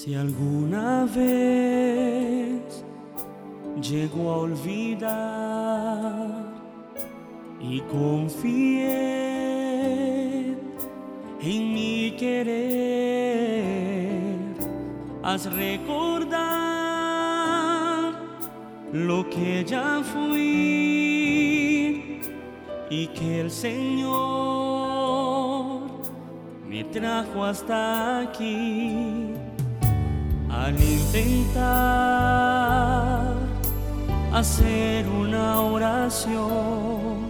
Si alguna vez llego a olvidar y confié en mi querer, haz recordar lo que ya fui y que el Señor me trajo hasta aquí al intentar hacer una oración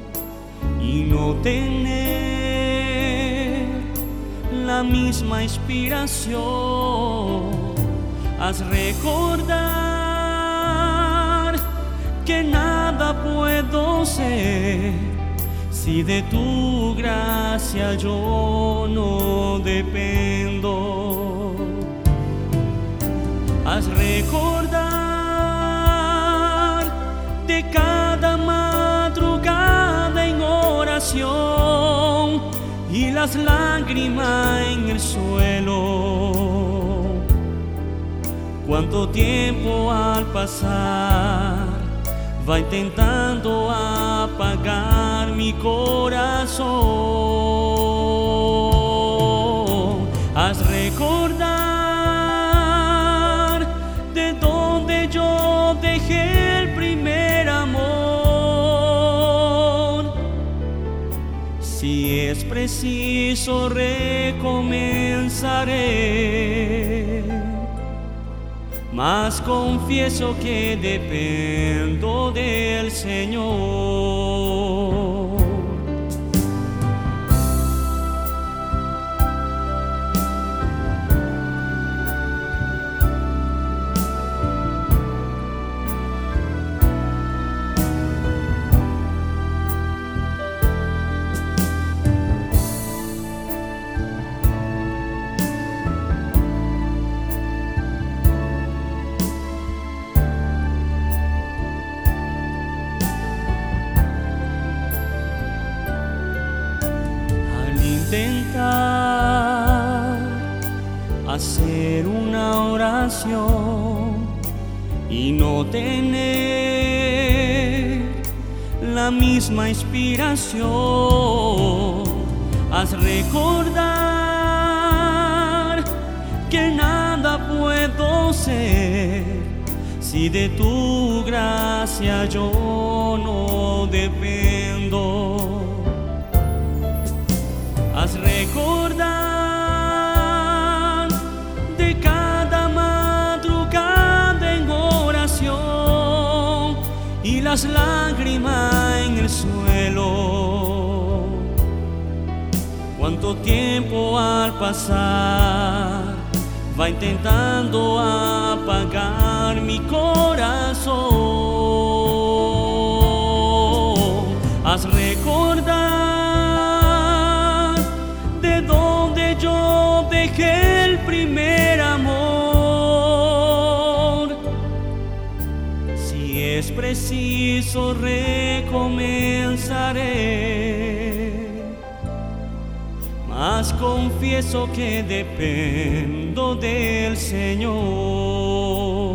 y no tener la misma inspiración, haz recordar que nada puedo ser si de tu gracia yo no dependo. Recordar de cada madrugada en oración y las lágrimas en el suelo. Cuánto tiempo al pasar va intentando apagar mi corazón. Preciso, recomenzaré. Mas confieso que dependo del Señor. Intentar hacer una oración y no tener la misma inspiración, haz recordar que nada puedo ser si de tu gracia yo no dependo las lágrimas en el suelo. Cuánto tiempo al pasar va intentando apagar mi corazón. Haz recordar de donde yo dejé Es preciso, recomenzaré. Mas confieso que dependo del Señor.